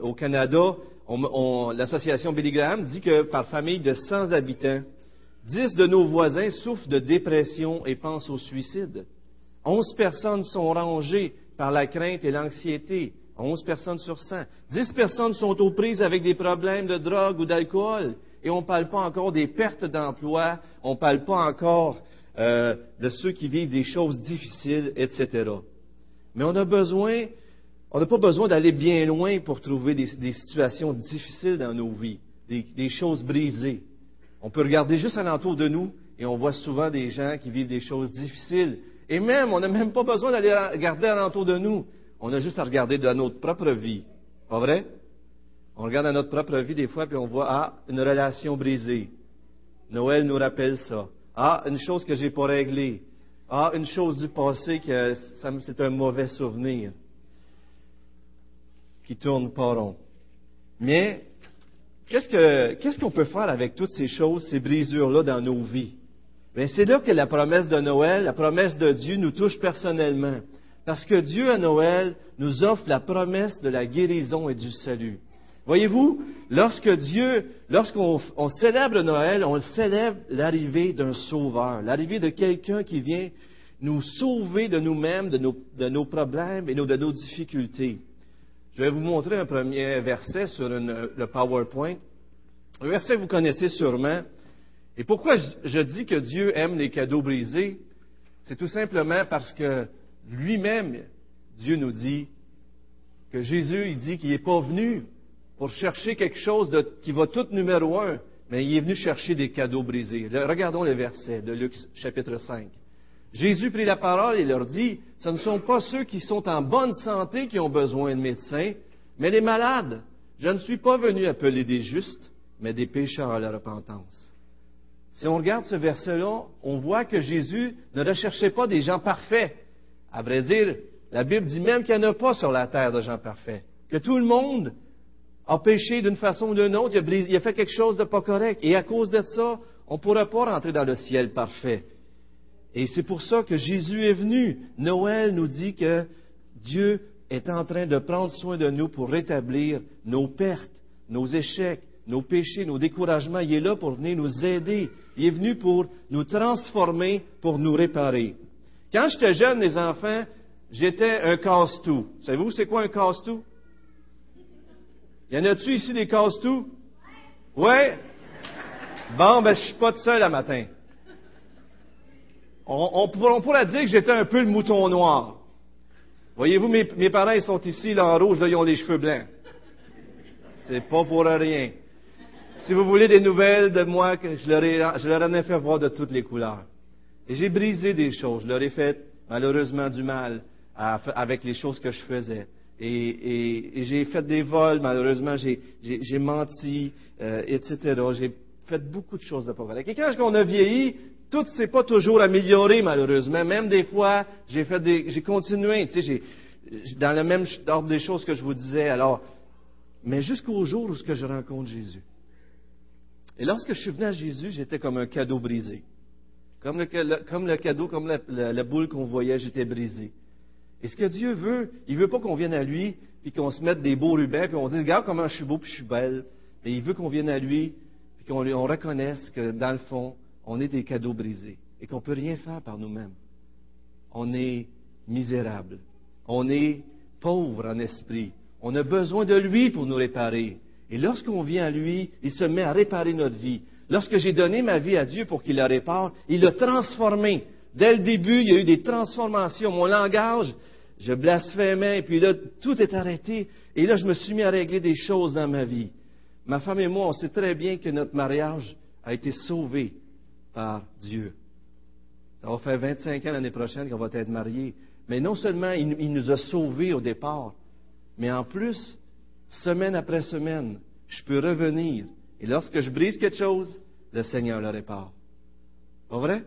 au Canada, l'association Billy Graham dit que par famille de 100 habitants, 10 de nos voisins souffrent de dépression et pensent au suicide. 11 personnes sont rangées par la crainte et l'anxiété. 11 personnes sur 100. 10 personnes sont aux prises avec des problèmes de drogue ou d'alcool. Et on ne parle pas encore des pertes d'emploi, on ne parle pas encore euh, de ceux qui vivent des choses difficiles, etc. Mais on a besoin, on n'a pas besoin d'aller bien loin pour trouver des, situations difficiles dans nos vies, des, choses brisées. On peut regarder juste alentour de nous et on voit souvent des gens qui vivent des choses difficiles. Et même, on n'a même pas besoin d'aller regarder alentour de nous. On a juste à regarder dans notre propre vie. Pas vrai? On regarde dans notre propre vie des fois, puis on voit, ah, une relation brisée. Noël nous rappelle ça. Ah, une chose que j'ai pas réglée. Ah, une chose du passé que c'est un mauvais souvenir qui tourne pas rond. Mais qu'est-ce qu'on peut faire avec toutes ces choses, ces brisures-là dans nos vies? Bien, c'est là que la promesse de Noël, la promesse de Dieu nous touche personnellement. Parce que Dieu à Noël nous offre la promesse de la guérison et du salut. Voyez-vous, lorsque Dieu, lorsqu'on célèbre Noël, on célèbre l'arrivée d'un sauveur, l'arrivée de quelqu'un qui vient nous sauver de nous-mêmes, de nos, problèmes et de nos difficultés. Je vais vous montrer un premier verset sur le PowerPoint. Un verset que vous connaissez sûrement. Et pourquoi je dis que Dieu aime les cadeaux brisés? C'est tout simplement parce que lui-même, Dieu nous dit que Jésus, il dit qu'il n'est pas venu pour chercher quelque chose qui va tout numéro un, mais il est venu chercher des cadeaux brisés. regardons les versets de Luc chapitre 5. Jésus prit la parole et leur dit, ce ne sont pas ceux qui sont en bonne santé qui ont besoin de médecins, mais les malades. Je ne suis pas venu appeler des justes, mais des pécheurs à la repentance. Si on regarde ce verset-là, on voit que Jésus ne recherchait pas des gens parfaits. À vrai dire, la Bible dit même qu'il n'y en a pas sur la terre de gens parfaits. Que tout le monde a péché d'une façon ou d'une autre, il a, fait quelque chose de pas correct. Et à cause de ça, on ne pourra pas rentrer dans le ciel parfait. Et c'est pour ça que Jésus est venu. Noël nous dit que Dieu est en train de prendre soin de nous pour rétablir nos pertes, nos échecs, nos péchés, nos découragements. Il est là pour venir nous aider. Il est venu pour nous transformer, pour nous réparer. Quand j'étais jeune, les enfants, j'étais un casse-tout. Savez-vous c'est quoi un casse-tout? Y en a-tu ici des casse-tout? Oui? Bon, ben, je suis pas de seul le matin. On, pourrait dire que j'étais un peu le mouton noir. Voyez-vous, mes, parents, ils sont ici, là, en rouge, là, ils ont les cheveux blancs. C'est pas pour rien. Si vous voulez des nouvelles de moi, je leur, en ai fait voir de toutes les couleurs. Et j'ai brisé des choses. Je leur ai fait, malheureusement, du mal avec les choses que je faisais. Et, j'ai fait des vols, malheureusement, j'ai menti, euh, etc. J'ai fait beaucoup de choses de pas correctes. Et quand on a vieilli, tout s'est pas toujours amélioré, malheureusement. Même des fois, j'ai fait des, j'ai continué, tu sais, dans le même ordre des choses que je vous disais. Alors, mais jusqu'au jour où je rencontre Jésus. Et lorsque je suis venu à Jésus, j'étais comme un cadeau brisé. Comme le, cadeau, comme la boule qu'on voyait, j'étais brisé. Et ce que Dieu veut, il veut pas qu'on vienne à lui, puis qu'on se mette des beaux rubans, puis on se dise, regarde comment je suis beau, puis je suis belle. Mais il veut qu'on vienne à lui, puis qu'on on reconnaisse que, dans le fond, on est des cadeaux brisés, et qu'on ne peut rien faire par nous-mêmes. On est misérable. On est pauvre en esprit. On a besoin de lui pour nous réparer. Et lorsqu'on vient à lui, il se met à réparer notre vie. Lorsque j'ai donné ma vie à Dieu pour qu'il la répare, il l'a transformée. Dès le début, il y a eu des transformations. Mon langage, je blasphémais, et puis là, tout est arrêté. Et là, je me suis mis à régler des choses dans ma vie. Ma femme et moi, on sait très bien que notre mariage a été sauvé par Dieu. Ça va faire 25 ans l'année prochaine qu'on va être mariés. Mais non seulement il, il, nous a sauvés au départ, mais en plus, semaine après semaine, je peux revenir. Et lorsque je brise quelque chose, le Seigneur le répare. Pas vrai?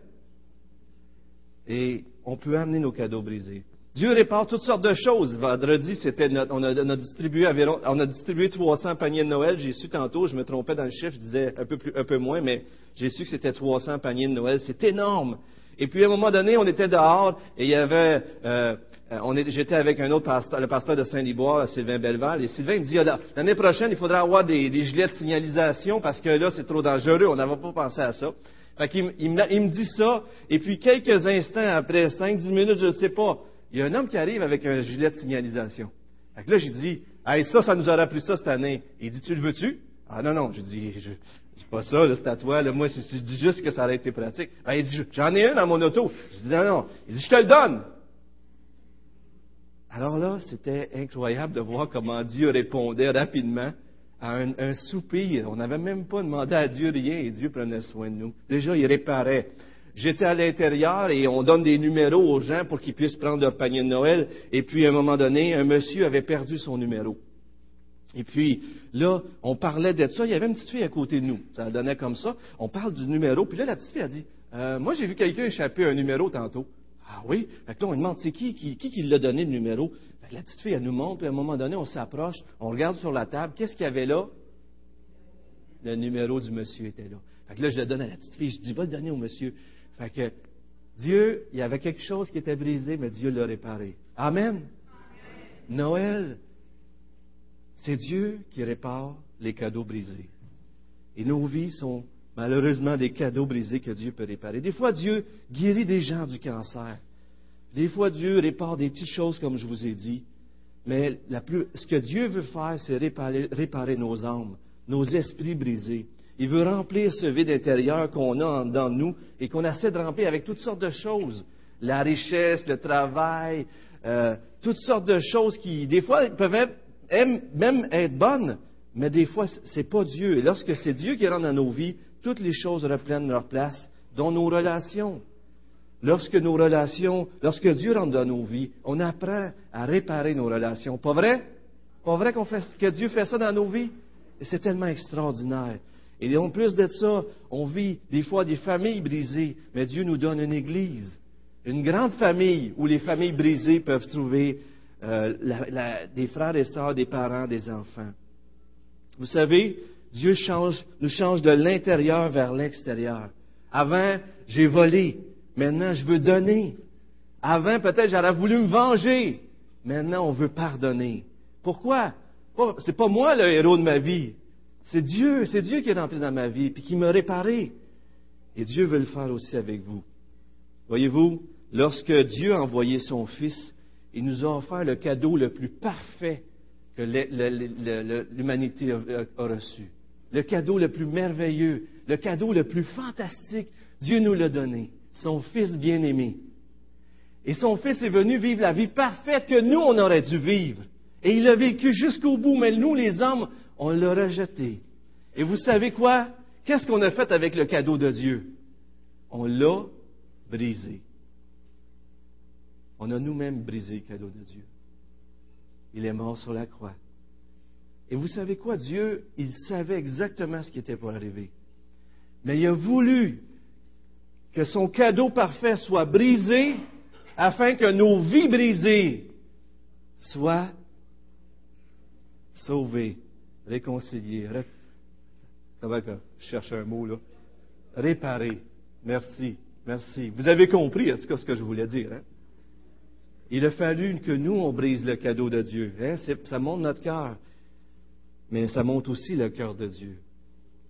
Et on peut amener nos cadeaux brisés. Dieu répare toutes sortes de choses. Vendredi, c'était on, a, distribué on a distribué 300 paniers de Noël. J'ai su tantôt, je me trompais dans le chiffre, je disais un peu, plus, un peu moins, mais j'ai su que c'était 300 paniers de Noël. C'est énorme. Et puis à un moment donné, on était dehors et il y avait euh, euh, j'étais avec un autre pasteur, le pasteur de Saint-Liboire, Sylvain Belval, et Sylvain me dit, ah, l'année prochaine, il faudra avoir des, gilets de signalisation parce que là, c'est trop dangereux, on n'avait pas pensé à ça. Fait qu'il il, me dit ça, et puis quelques instants après, 5-10 minutes, je ne sais pas, il y a un homme qui arrive avec un gilet de signalisation. Que là, j'ai dit, hey, ça, ça nous aura pris ça cette année. Il dit, tu le veux-tu? Ah non, non, je dis, je, dis pas ça, c'est à toi, moi, je dis juste que ça aurait été pratique. Ben, il dit, j'en ai un dans mon auto. Je dis, non, non. Il dit, je te le donne. Alors là, c'était incroyable de voir comment Dieu répondait rapidement à un, un soupir. On n'avait même pas demandé à Dieu rien et Dieu prenait soin de nous. Déjà, il réparait. J'étais à l'intérieur et on donne des numéros aux gens pour qu'ils puissent prendre leur panier de Noël. Et puis, à un moment donné, un monsieur avait perdu son numéro. Et puis, là, on parlait de ça. Il y avait une petite fille à côté de nous. Ça donnait comme ça. On parle du numéro. Puis là, la petite fille a dit, euh, moi, j'ai vu quelqu'un échapper un numéro tantôt. Ah oui? Fait que là, on demande, c'est qui qui, qui, l'a donné le numéro? la petite fille, elle nous montre, puis à un moment donné, on s'approche, on regarde sur la table. Qu'est-ce qu'il y avait là? Le numéro du monsieur était là. Fait que là, je le donne à la petite fille. Je dis, va le donner au monsieur. Fait que Dieu, il y avait quelque chose qui était brisé, mais Dieu l'a réparé. Amen. Noël, c'est Dieu qui répare les cadeaux brisés. Et nos vies sont malheureusement des cadeaux brisés que Dieu peut réparer. Des fois, Dieu guérit des gens du cancer. Des fois, Dieu répare des petites choses, comme je vous ai dit. Mais ce que Dieu veut faire, c'est réparer, réparer nos âmes, nos esprits brisés. Il veut remplir ce vide intérieur qu'on a dans nous et qu'on essaie de remplir avec toutes sortes de choses. La richesse, le travail, euh, toutes sortes de choses qui, des fois, peuvent même être bonnes, mais des fois, ce n'est pas Dieu. Et lorsque c'est Dieu qui rentre dans nos vies, toutes les choses reprennent leur place, dont nos relations. Lorsque nos relations, lorsque Dieu rentre dans nos vies, on apprend à réparer nos relations. Pas vrai? Pas vrai que Dieu fait ça dans nos vies? C'est tellement extraordinaire. Et en plus de ça, on vit des fois des familles brisées, mais Dieu nous donne une église, une grande famille où les familles brisées peuvent trouver euh, des frères et sœurs, des parents, des enfants. Vous savez, Dieu nous change de l'intérieur vers l'extérieur. Avant, j'ai volé. Maintenant, je veux donner. Avant, peut-être, j'aurais voulu me venger. Maintenant, on veut pardonner. Pourquoi? C'est pas moi le héros de ma vie. C'est Dieu, c'est Dieu qui est entré dans ma vie, puis qui m'a réparé. Et Dieu veut le faire aussi avec vous. Voyez-vous, lorsque Dieu a envoyé son Fils, il nous a offert le cadeau le plus parfait que l'humanité a reçu. Le cadeau le plus merveilleux, le cadeau le plus fantastique, Dieu nous l'a donné, son Fils bien-aimé. Et son Fils est venu vivre la vie parfaite que nous, on aurait dû vivre. Et il a vécu jusqu'au bout, mais nous, les hommes, on l'a rejeté. Et vous savez quoi? Qu'est-ce qu'on a fait avec le cadeau de Dieu? On l'a brisé. On a nous-mêmes brisé le cadeau de Dieu. Il est mort sur la croix. Et vous savez quoi? Dieu, il savait exactement ce qui était pour arriver. Mais il a voulu que son cadeau parfait soit brisé afin que nos vies brisées soient sauvées réconcilier, comment je cherche un mot là, réparer. Merci, merci. Vous avez compris, en tout cas, ce que je voulais dire. Hein? Il a fallu que nous, on brise le cadeau de Dieu. Hein? Ça montre notre cœur, mais ça montre aussi le cœur de Dieu.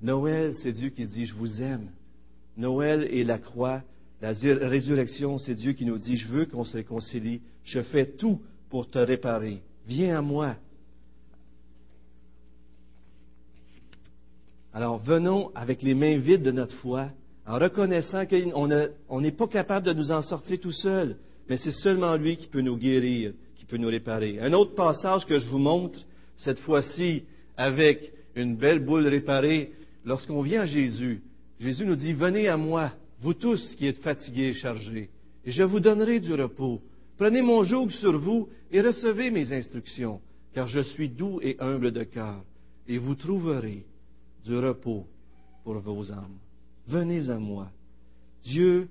Noël, c'est Dieu qui dit, je vous aime. Noël et la croix, la résurrection, c'est Dieu qui nous dit, je veux qu'on se réconcilie. Je fais tout pour te réparer. Viens à moi. Alors venons avec les mains vides de notre foi, en reconnaissant qu'on n'est pas capable de nous en sortir tout seul, mais c'est seulement lui qui peut nous guérir, qui peut nous réparer. Un autre passage que je vous montre, cette fois-ci avec une belle boule réparée, lorsqu'on vient à Jésus, Jésus nous dit, venez à moi, vous tous qui êtes fatigués et chargés, et je vous donnerai du repos. Prenez mon joug sur vous et recevez mes instructions, car je suis doux et humble de cœur, et vous trouverez du repos pour vos âmes. Venez à moi. Dieu,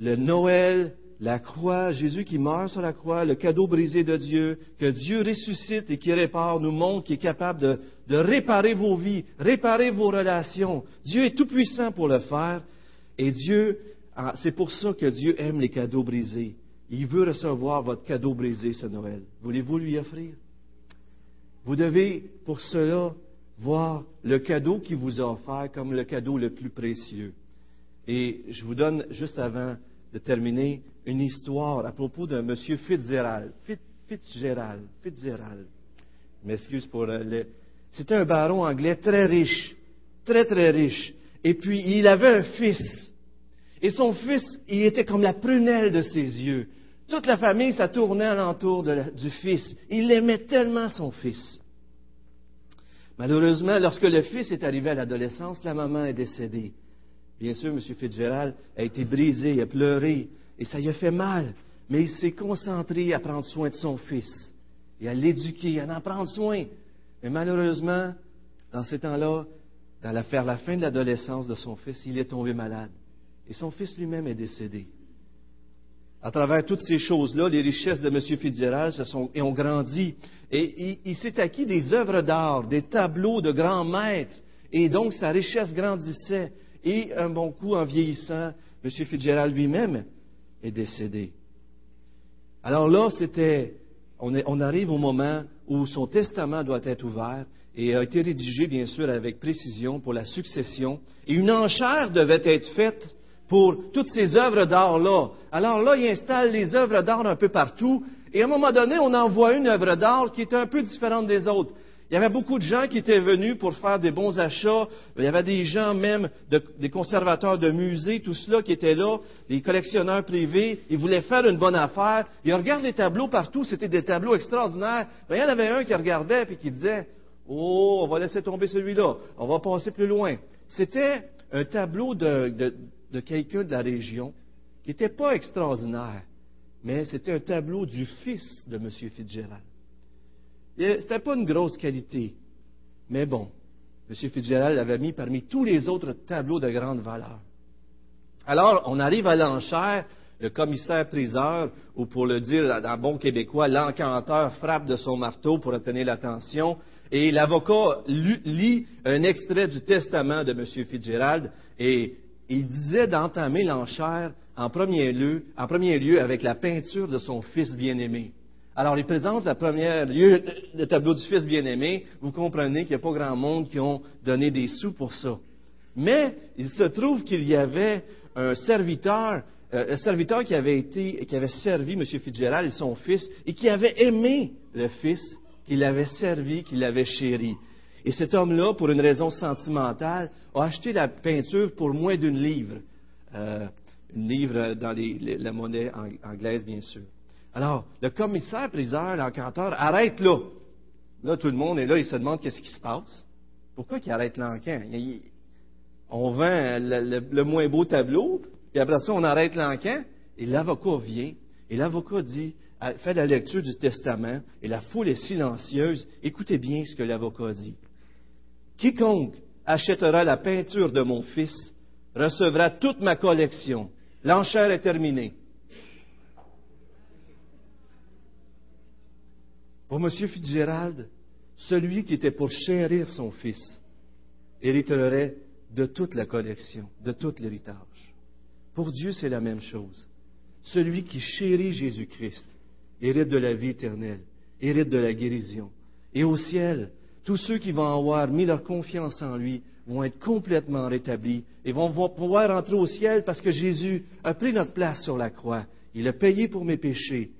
le Noël, la croix, Jésus qui meurt sur la croix, le cadeau brisé de Dieu, que Dieu ressuscite et qui répare, nous montre qu'il est capable de, de réparer vos vies, réparer vos relations. Dieu est tout-puissant pour le faire. Et Dieu, ah, c'est pour ça que Dieu aime les cadeaux brisés. Il veut recevoir votre cadeau brisé ce Noël. Voulez-vous lui offrir? Vous devez, pour cela, voir le cadeau qu'il vous a offert comme le cadeau le plus précieux. Et je vous donne, juste avant de terminer, une histoire à propos d'un monsieur Fitzgerald. Fitzgerald. Fitzgerald. Pour le. C'était un baron anglais très riche, très très riche. Et puis il avait un fils. Et son fils, il était comme la prunelle de ses yeux. Toute la famille, ça tournait alentour du fils. Il aimait tellement son fils. Malheureusement, lorsque le fils est arrivé à l'adolescence, la maman est décédée. Bien sûr, M. Fitzgerald a été brisé, a pleuré, et ça lui a fait mal. Mais il s'est concentré à prendre soin de son fils, et à l'éduquer, à en prendre soin. Mais malheureusement, dans ces temps-là, vers la fin de l'adolescence de son fils, il est tombé malade. Et son fils lui-même est décédé. À travers toutes ces choses-là, les richesses de M. Fitzgerald se sont, ont grandi. Et il, s'est acquis des œuvres d'art, des tableaux de grands maîtres. Et donc, sa richesse grandissait. Et un bon coup, en vieillissant, M. Fitzgerald lui-même est décédé. Alors là, c'était, on, on, arrive au moment où son testament doit être ouvert et a été rédigé, bien sûr, avec précision pour la succession. Et une enchère devait être faite pour toutes ces œuvres d'art-là. Alors là, il installe les œuvres d'art un peu partout, et à un moment donné, on en voit une œuvre d'art qui est un peu différente des autres. Il y avait beaucoup de gens qui étaient venus pour faire des bons achats. Il y avait des gens même, des conservateurs de musées, tout cela qui étaient là, des collectionneurs privés. Ils voulaient faire une bonne affaire. Ils regardent les tableaux partout. C'était des tableaux extraordinaires. il y en avait un qui regardait et qui disait, Oh, on va laisser tomber celui-là. On va passer plus loin. C'était un tableau de, de quelqu'un de la région qui n'était pas extraordinaire, mais c'était un tableau du fils de M. Fitzgerald. Ce n'était pas une grosse qualité, mais bon, M. Fitzgerald l'avait mis parmi tous les autres tableaux de grande valeur. Alors, on arrive à l'enchère, le commissaire-priseur, ou pour le dire en bon québécois, l'encanteur frappe de son marteau pour obtenir l'attention, et l'avocat lit un extrait du testament de M. Fitzgerald, et il disait d'entamer l'enchère en premier, lieu, avec la peinture de son fils bien-aimé. Alors, il présente la première lieu, le tableau du fils bien-aimé. Vous comprenez qu'il n'y a pas grand monde qui ont donné des sous pour ça. Mais il se trouve qu'il y avait un serviteur, euh, un serviteur qui avait été, qui avait servi M. Fitzgerald et son fils, et qui avait aimé le fils, qui l'avait servi, qui l'avait chéri. Et cet homme-là, pour une raison sentimentale, a acheté la peinture pour moins d'une livre. Euh, une livre dans la monnaie anglaise, bien sûr. Alors, le commissaire-priseur, l'encanteur, arrête là. Là, tout le monde est là, il se demande qu'est-ce qui se passe. Pourquoi qu'il arrête l'encan? On vend le, moins beau tableau, et après ça, on arrête l'encan, et l'avocat vient, et l'avocat dit, fait la lecture du testament, et la foule est silencieuse. Écoutez bien ce que l'avocat dit. Quiconque achètera la peinture de mon fils recevra toute ma collection. L'enchère est terminée. Pour M. Fitzgerald, celui qui était pour chérir son fils hériterait de toute la collection, de tout l'héritage. Pour Dieu, c'est la même chose. Celui qui chérit Jésus-Christ hérite de la vie éternelle, hérite de la guérison. Et au ciel, tous ceux qui vont avoir mis leur confiance en lui vont être complètement rétablis et vont pouvoir entrer au ciel parce que Jésus a pris notre place sur la croix. Il a payé pour mes péchés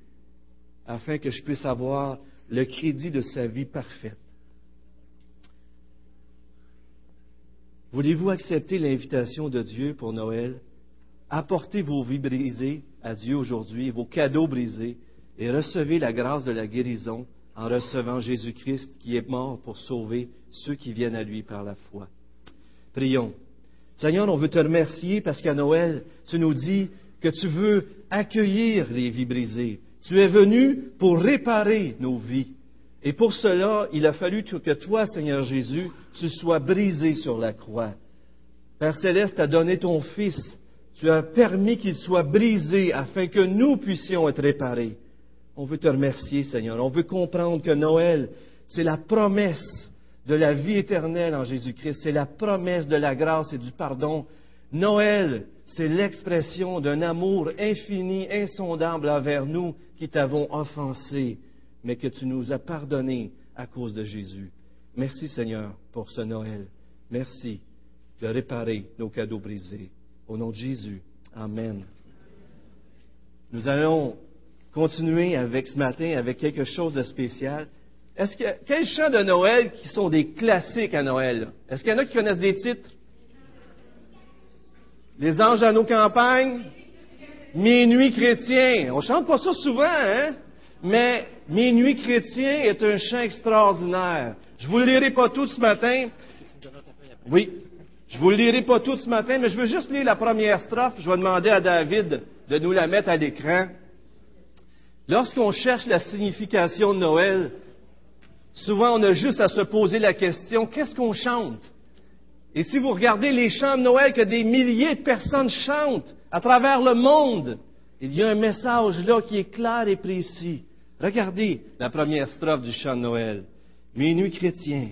afin que je puisse avoir le crédit de sa vie parfaite. Voulez-vous accepter l'invitation de Dieu pour Noël? Apportez vos vies brisées à Dieu aujourd'hui, vos cadeaux brisés, et recevez la grâce de la guérison en recevant Jésus-Christ qui est mort pour sauver ceux qui viennent à lui par la foi. Prions. Seigneur, on veut te remercier parce qu'à Noël, tu nous dis que tu veux accueillir les vies brisées. Tu es venu pour réparer nos vies. Et pour cela, il a fallu que toi, Seigneur Jésus, tu sois brisé sur la croix. Père céleste a donné ton Fils. Tu as permis qu'il soit brisé afin que nous puissions être réparés. On veut te remercier, Seigneur. On veut comprendre que Noël, c'est la promesse de la vie éternelle en Jésus-Christ. C'est la promesse de la grâce et du pardon Noël, c'est l'expression d'un amour infini, insondable envers nous qui t'avons offensé, mais que tu nous as pardonné à cause de Jésus. Merci Seigneur pour ce Noël. Merci de réparer nos cadeaux brisés. Au nom de Jésus. Amen. Nous allons continuer avec ce matin avec quelque chose de spécial. Est-ce que, quels chants de Noël qui sont des classiques à Noël? Est-ce qu'il y en a qui connaissent des titres? Les anges à nos campagnes? Minuit chrétien. On chante pas ça souvent, hein? Mais Minuit chrétien est un chant extraordinaire. Je vous le lirai pas tout ce matin. Oui. Je vous le lirai pas tout ce matin, mais je veux juste lire la première strophe. Je vais demander à David de nous la mettre à l'écran. Lorsqu'on cherche la signification de Noël, souvent on a juste à se poser la question, qu'est-ce qu'on chante? Et si vous regardez les chants de Noël que des milliers de personnes chantent à travers le monde, il y a un message là qui est clair et précis. Regardez la première strophe du chant de Noël. Minuit chrétien,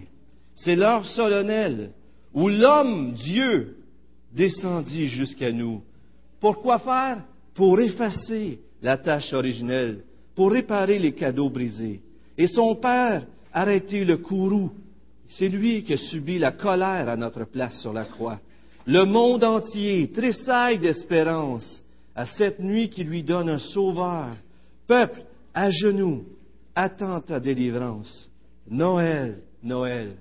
c'est l'heure solennelle où l'homme, Dieu, descendit jusqu'à nous. Pourquoi faire? Pour effacer la tâche originelle, pour réparer les cadeaux brisés. Et son Père arrêté le courroux. C'est lui qui a subi la colère à notre place sur la croix. Le monde entier tressaille d'espérance à cette nuit qui lui donne un sauveur. Peuple, à genoux, attends ta délivrance. Noël, Noël,